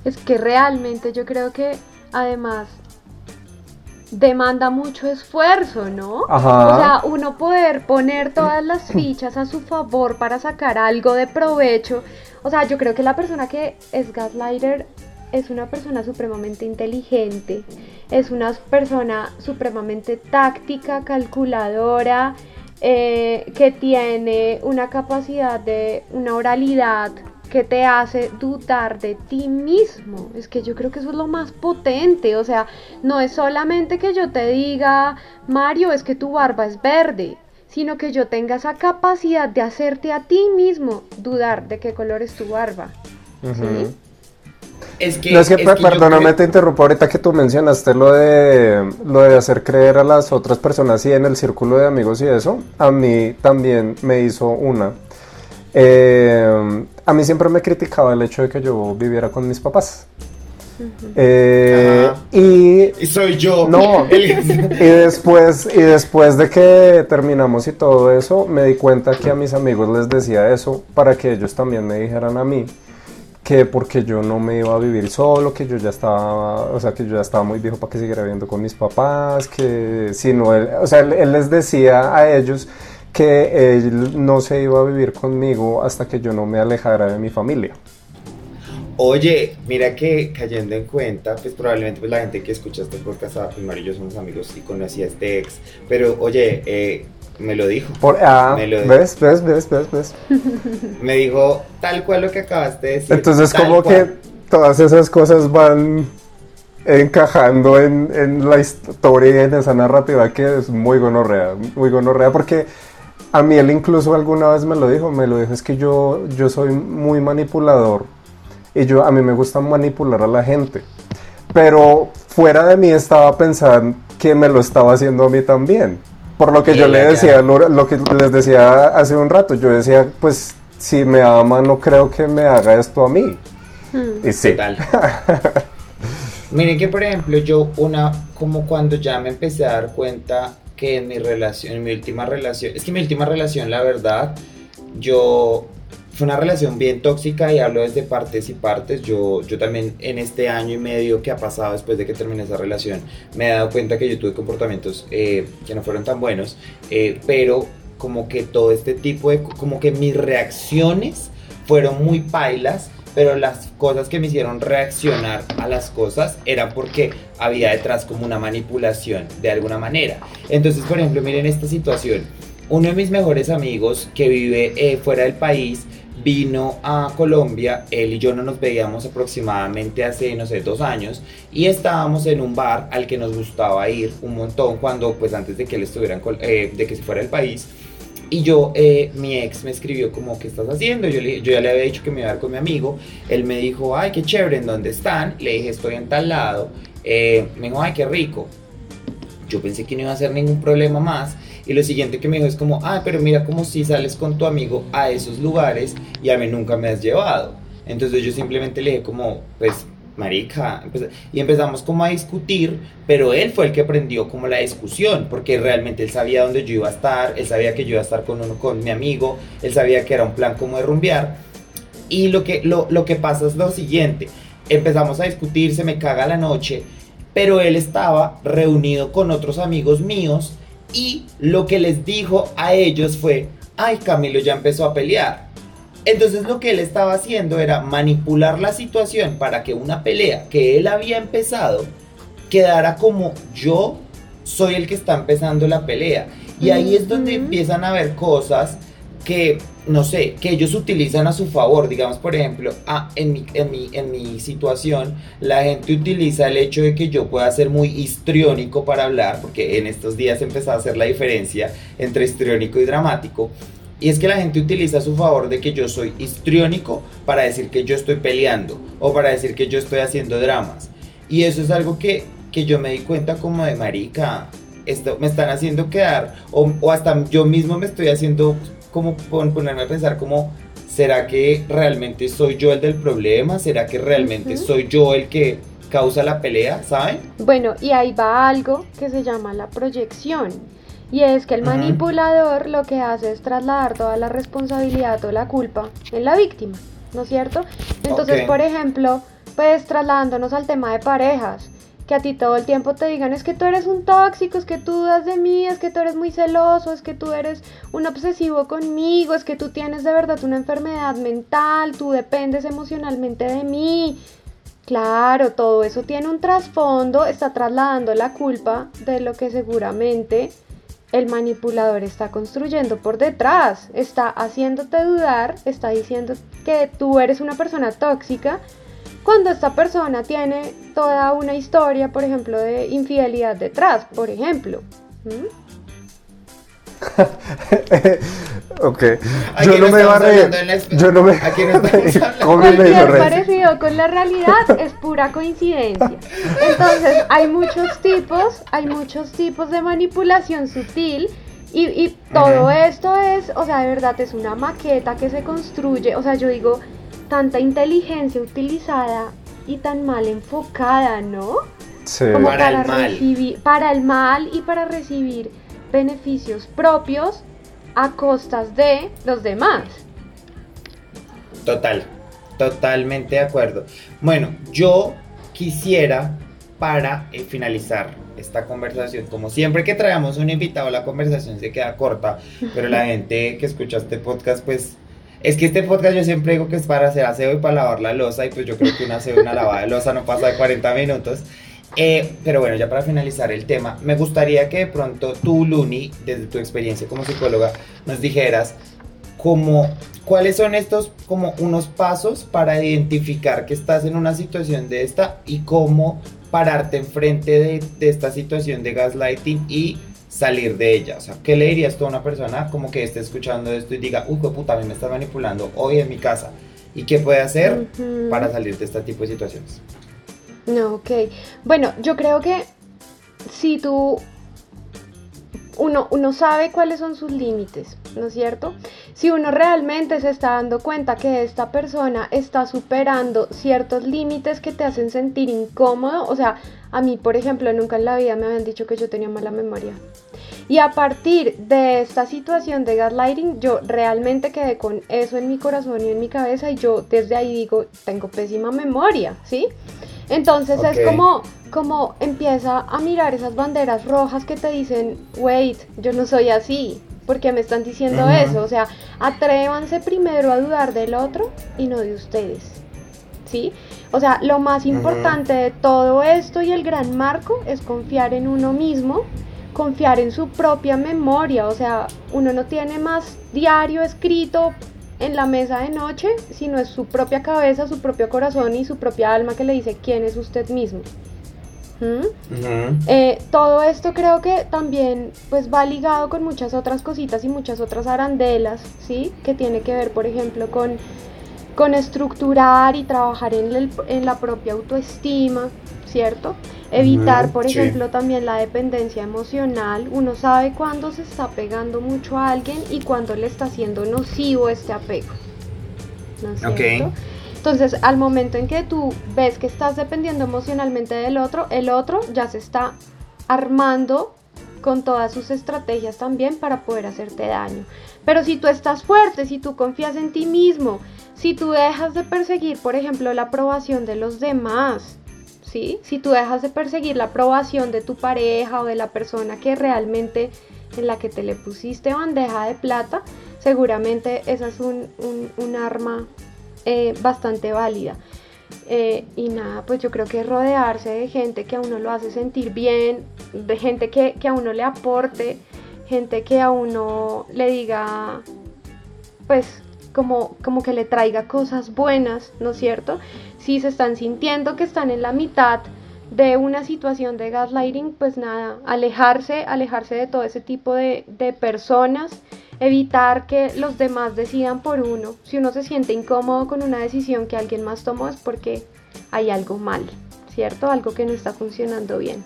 Es que realmente yo creo que, además, demanda mucho esfuerzo, ¿no? Ajá. O sea, uno poder poner todas las fichas a su favor para sacar algo de provecho. O sea, yo creo que la persona que es gaslighter es una persona supremamente inteligente, es una persona supremamente táctica, calculadora, eh, que tiene una capacidad de una oralidad que te hace dudar de ti mismo. Es que yo creo que eso es lo más potente. O sea, no es solamente que yo te diga, Mario, es que tu barba es verde, sino que yo tenga esa capacidad de hacerte a ti mismo dudar de qué color es tu barba. ¿Sí? Es que, No, es que, es que yo perdóname, creo- te interrumpo ahorita que tú mencionaste lo de, lo de hacer creer a las otras personas y en el círculo de amigos y eso, a mí también me hizo una. Eh, a mí siempre me criticaba el hecho de que yo viviera con mis papás. Eh, y Y soy yo. no, y después, y después de que terminamos y todo eso, me di cuenta que a mis amigos les decía eso para que ellos también me dijeran a mí que porque yo no me iba a vivir solo, que yo ya estaba, o sea, que yo ya estaba muy viejo para que siguiera viviendo con mis papás, que si no, él, o sea, él, él les decía a ellos que él no se iba a vivir conmigo hasta que yo no me alejara de mi familia. Oye, mira que cayendo en cuenta, pues probablemente pues, la gente que escucha este podcast, ah, pues Mario y yo somos amigos y conocí a este ex, pero oye, eh, me lo dijo. Por, ah, Me lo- ¿ves? ¿Ves? ¿Ves? ¿Ves? ¿Ves? Me dijo tal cual lo que acabaste de decir. Entonces como cual. que todas esas cosas van encajando en, en la historia y en esa narrativa que es muy gonorrea, muy gonorrea porque a mí él incluso alguna vez me lo dijo, me lo dijo, es que yo, yo soy muy manipulador y yo a mí me gusta manipular a la gente, pero fuera de mí estaba pensando que me lo estaba haciendo a mí también. Por lo que yo le decía, lo, lo que les decía hace un rato, yo decía, pues si me ama no creo que me haga esto a mí. Hmm. Y sí. Total. Miren que por ejemplo yo una como cuando ya me empecé a dar cuenta que en mi relación, en mi última relación, es que mi última relación la verdad, yo fue una relación bien tóxica y hablo desde partes y partes. Yo, yo también en este año y medio que ha pasado después de que terminé esa relación, me he dado cuenta que yo tuve comportamientos eh, que no fueron tan buenos, eh, pero como que todo este tipo de, como que mis reacciones fueron muy pailas, pero las cosas que me hicieron reaccionar a las cosas eran porque había detrás como una manipulación de alguna manera. Entonces, por ejemplo, miren esta situación. Uno de mis mejores amigos que vive eh, fuera del país vino a Colombia, él y yo no nos veíamos aproximadamente hace, no sé, dos años, y estábamos en un bar al que nos gustaba ir un montón cuando, pues antes de que él estuviera, en eh, de que se fuera del país, y yo, eh, mi ex me escribió como, ¿qué estás haciendo? Yo, le, yo ya le había dicho que me iba a ver con mi amigo. Él me dijo, ay, qué chévere, ¿en dónde están? Le dije, estoy en tal lado. Eh, me dijo, ay, qué rico. Yo pensé que no iba a ser ningún problema más. Y lo siguiente que me dijo es como, ah, pero mira como si sales con tu amigo a esos lugares y a mí nunca me has llevado. Entonces yo simplemente le dije como, pues, marica, empe- y empezamos como a discutir, pero él fue el que prendió como la discusión, porque realmente él sabía dónde yo iba a estar, él sabía que yo iba a estar con uno, con mi amigo, él sabía que era un plan como de rumbear, y lo que, lo, lo que pasa es lo siguiente, empezamos a discutir, se me caga la noche, pero él estaba reunido con otros amigos míos, y lo que les dijo a ellos fue, ay, Camilo ya empezó a pelear. Entonces lo que él estaba haciendo era manipular la situación para que una pelea que él había empezado quedara como yo soy el que está empezando la pelea. Y ahí es donde empiezan a ver cosas que, no sé, que ellos utilizan a su favor. Digamos, por ejemplo, ah, en, mi, en, mi, en mi situación, la gente utiliza el hecho de que yo pueda ser muy histriónico para hablar, porque en estos días empezó a hacer la diferencia entre histriónico y dramático. Y es que la gente utiliza a su favor de que yo soy histriónico para decir que yo estoy peleando o para decir que yo estoy haciendo dramas. Y eso es algo que, que yo me di cuenta como de marica, esto me están haciendo quedar, o, o hasta yo mismo me estoy haciendo como pon- ponerme a pensar como, ¿será que realmente soy yo el del problema? ¿Será que realmente Ujú. soy yo el que causa la pelea? ¿Saben? Bueno, y ahí va algo que se llama la proyección. Y es que el manipulador lo que hace es trasladar toda la responsabilidad o la culpa en la víctima, ¿no es cierto? Entonces, por ejemplo, pues trasladándonos al tema de parejas, que a ti todo el tiempo te digan es que tú eres un tóxico, es que tú dudas de mí, es que tú eres muy celoso, es que tú eres un obsesivo conmigo, es que tú tienes de verdad una enfermedad mental, tú dependes emocionalmente de mí. Claro, todo eso tiene un trasfondo, está trasladando la culpa de lo que seguramente el manipulador está construyendo por detrás, está haciéndote dudar, está diciendo que tú eres una persona tóxica cuando esta persona tiene toda una historia, por ejemplo, de infidelidad detrás, por ejemplo. ok. Yo no me va a reír. Yo no me. No Cualquier parecido con la realidad es pura coincidencia. Entonces, hay muchos tipos, hay muchos tipos de manipulación sutil. Y, y todo esto es, o sea, de verdad es una maqueta que se construye. O sea, yo digo, tanta inteligencia utilizada y tan mal enfocada, ¿no? Sí. Como para, el mal. Recibir, para el mal y para recibir beneficios propios a costas de los demás. Total, totalmente de acuerdo. Bueno, yo quisiera para eh, finalizar esta conversación, como siempre que traemos un invitado, la conversación se queda corta, pero la gente que escucha este podcast, pues es que este podcast yo siempre digo que es para hacer aseo y para lavar la losa y pues yo creo que una aseo y una lavada de losa no pasa de 40 minutos. Eh, pero bueno, ya para finalizar el tema, me gustaría que de pronto tú, Luni, desde tu experiencia como psicóloga, nos dijeras cómo, cuáles son estos como unos pasos para identificar que estás en una situación de esta y cómo pararte enfrente de, de esta situación de gaslighting y salir de ella. O sea, ¿qué le dirías tú a una persona como que esté escuchando esto y diga, uy, puta, a mí me está manipulando hoy en mi casa? ¿Y qué puede hacer para salir de este tipo de situaciones? No, ok. Bueno, yo creo que si tú uno, uno, sabe cuáles son sus límites, ¿no es cierto? Si uno realmente se está dando cuenta que esta persona está superando ciertos límites que te hacen sentir incómodo, o sea, a mí, por ejemplo, nunca en la vida me habían dicho que yo tenía mala memoria. Y a partir de esta situación de gaslighting, yo realmente quedé con eso en mi corazón y en mi cabeza y yo desde ahí digo, tengo pésima memoria, ¿sí? Entonces es como, como empieza a mirar esas banderas rojas que te dicen, wait, yo no soy así, porque me están diciendo eso. O sea, atrévanse primero a dudar del otro y no de ustedes. ¿Sí? O sea, lo más importante de todo esto y el gran marco es confiar en uno mismo confiar en su propia memoria, o sea, uno no tiene más diario escrito en la mesa de noche, sino es su propia cabeza, su propio corazón y su propia alma que le dice quién es usted mismo. ¿Mm? Eh, todo esto creo que también pues va ligado con muchas otras cositas y muchas otras arandelas, ¿sí? Que tiene que ver, por ejemplo, con, con estructurar y trabajar en, en la propia autoestima, ¿cierto? Evitar, por ejemplo, también la dependencia emocional. Uno sabe cuándo se está pegando mucho a alguien y cuándo le está haciendo nocivo este apego. ¿No es cierto? Entonces, al momento en que tú ves que estás dependiendo emocionalmente del otro, el otro ya se está armando con todas sus estrategias también para poder hacerte daño. Pero si tú estás fuerte, si tú confías en ti mismo, si tú dejas de perseguir, por ejemplo, la aprobación de los demás, si tú dejas de perseguir la aprobación de tu pareja o de la persona que realmente en la que te le pusiste bandeja de plata, seguramente esa es un, arma eh, bastante válida. Eh, y nada, pues yo creo que rodearse de gente que a uno lo hace sentir bien, de gente que, que a uno le aporte, gente que a uno le diga, pues como, como que le traiga cosas buenas, ¿no es cierto? Si se están sintiendo que están en la mitad de una situación de gaslighting, pues nada, alejarse, alejarse de todo ese tipo de, de personas, evitar que los demás decidan por uno. Si uno se siente incómodo con una decisión que alguien más tomó es porque hay algo mal, ¿cierto? Algo que no está funcionando bien.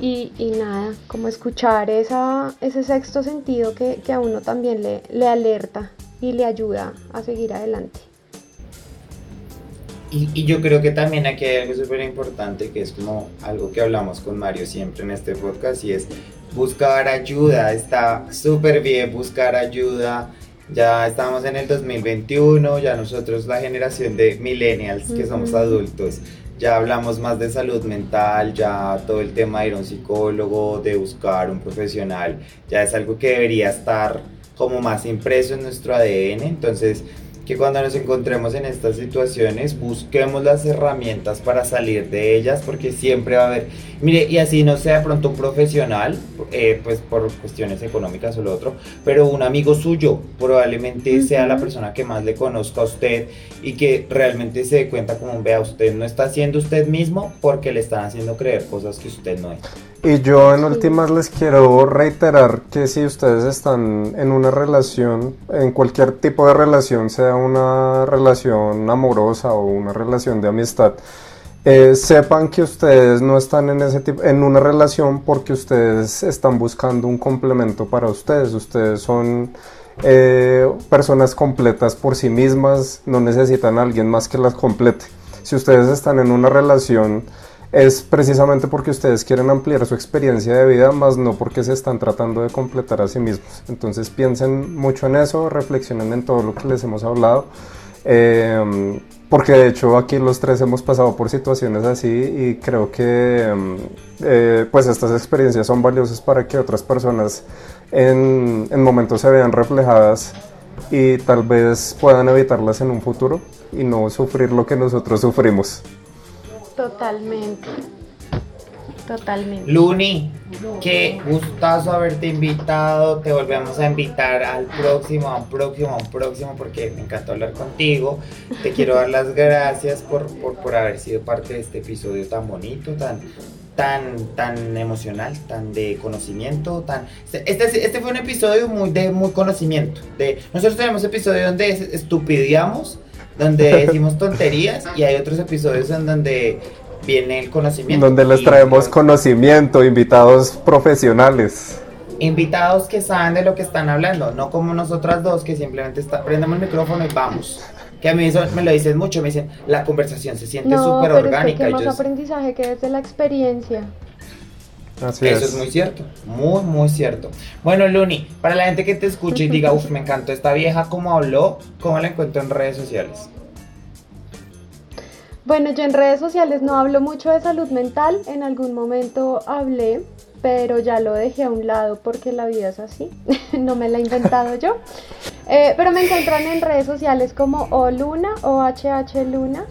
Y, y nada, como escuchar ese sexto sentido que, a uno también le, le alerta y le ayuda a seguir adelante. Y, yo creo que también aquí hay algo súper importante que es como algo que hablamos con Mario siempre en este podcast y es buscar ayuda. Está súper bien buscar ayuda. Ya estamos en el 2021, ya nosotros la generación de millennials que somos adultos ya hablamos más de salud mental, ya todo el tema de ir a un psicólogo, de buscar un profesional, ya es algo que debería estar como más impreso en nuestro ADN. Entonces, que cuando nos encontremos en estas situaciones busquemos las herramientas para salir de ellas porque siempre va a haber, mire, y así no sea pronto un profesional, eh, pues por cuestiones económicas o lo otro, pero un amigo suyo probablemente sea la persona que más le conozca a usted y que realmente se dé cuenta como vea, usted no está siendo usted mismo porque le están haciendo creer cosas que usted no es. Y yo en últimas les quiero reiterar que si ustedes están en una relación, en cualquier tipo de relación, sea una relación amorosa o una relación de amistad, eh, sepan que ustedes no están en ese tipo, en una relación porque ustedes están buscando un complemento para ustedes. Ustedes son eh, personas completas por sí mismas, no necesitan a alguien más que las complete. Si ustedes están en una relación es precisamente porque ustedes quieren ampliar su experiencia de vida, más no porque se están tratando de completar a sí mismos. Entonces piensen mucho en eso, reflexionen en todo lo que les hemos hablado, eh, porque de hecho aquí los tres hemos pasado por situaciones así y creo que eh, pues estas experiencias son valiosas para que otras personas en, en momentos se vean reflejadas y tal vez puedan evitarlas en un futuro y no sufrir lo que nosotros sufrimos. Totalmente. Totalmente. Luni, qué gustazo haberte invitado. Te volvemos a invitar al próximo, a un próximo, a un próximo, porque me encantó hablar contigo. Te quiero dar las gracias por, por, por haber sido parte de este episodio tan bonito, tan, tan, tan emocional, tan de conocimiento, tan... Este, este fue un episodio muy de muy conocimiento. De, nosotros tenemos episodios donde estupidiamos donde decimos tonterías y hay otros episodios en donde viene el conocimiento. Donde les traemos conocimiento, invitados profesionales. Invitados que saben de lo que están hablando, no como nosotras dos que simplemente está, prendemos el micrófono y vamos. Que a mí eso me lo dicen mucho, me dicen, la conversación se siente súper orgánica. Es que más aprendizaje que desde la experiencia. Así Eso es. muy cierto, muy, muy cierto. Bueno, Luni, para la gente que te escuche y diga, uff, me encantó esta vieja, ¿cómo habló? ¿Cómo la encuentro en redes sociales? Bueno, yo en redes sociales no hablo mucho de salud mental, en algún momento hablé, pero ya lo dejé a un lado porque la vida es así, no me la he inventado yo. Eh, pero me encuentran en redes sociales como O Luna o HH Luna.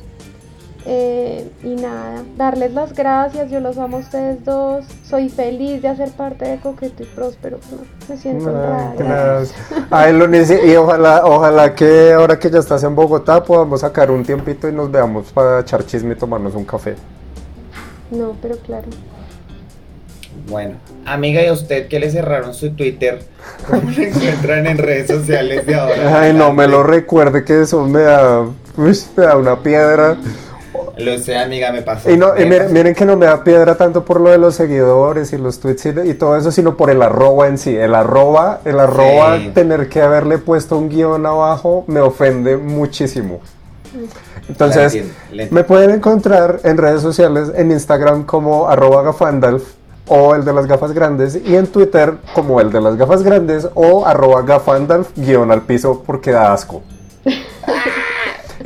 Eh, y nada, darles las gracias, yo los amo a ustedes dos, soy feliz de hacer parte de Coqueto y Próspero, me siento honrada. Gracias. Ay, y ojalá, ojalá que ahora que ya estás en Bogotá podamos sacar un tiempito y nos veamos para echar chisme y tomarnos un café. No, pero claro. Bueno, amiga, ¿y a usted que le cerraron su Twitter? ¿Cómo se encuentran en redes sociales de ahora? Ay, no me lo recuerde que eso me da, me da una piedra. Lo sé, amiga, me pasó. Y, no, miren, que no me da piedra tanto por lo de los seguidores y los tweets y, todo eso, sino por el arroba en sí. El arroba, el arroba, tener que haberle puesto un guion abajo me ofende muchísimo. Entonces, me pueden encontrar en redes sociales, en Instagram como arroba gafandalf o el de las gafas grandes y en Twitter como el de las gafas grandes o arroba gafandalf guion al piso porque da asco.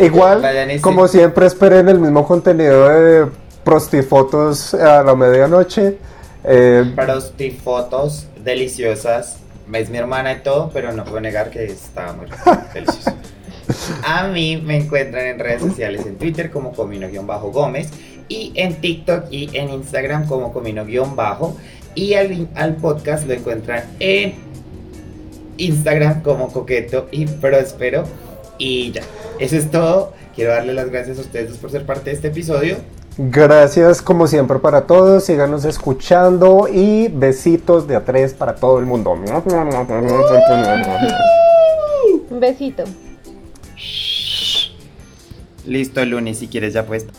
Igual, como siempre, esperen el mismo contenido de prostifotos a la medianoche. Eh, prostifotos deliciosas. Es mi hermana y todo, pero no puedo negar que estaba muy delicioso. A mí me encuentran en redes sociales, en Twitter como Comino-Gómez y en TikTok y en Instagram como Comino-Bajo y al, al podcast lo encuentran en Instagram como Coqueto y Próspero y ya, eso es todo. Quiero darle las gracias a ustedes por ser parte de este episodio. Gracias como siempre para todos, síganos escuchando y besitos de a tres para todo el mundo. Un besito. Listo, Luni, si quieres ya puesto.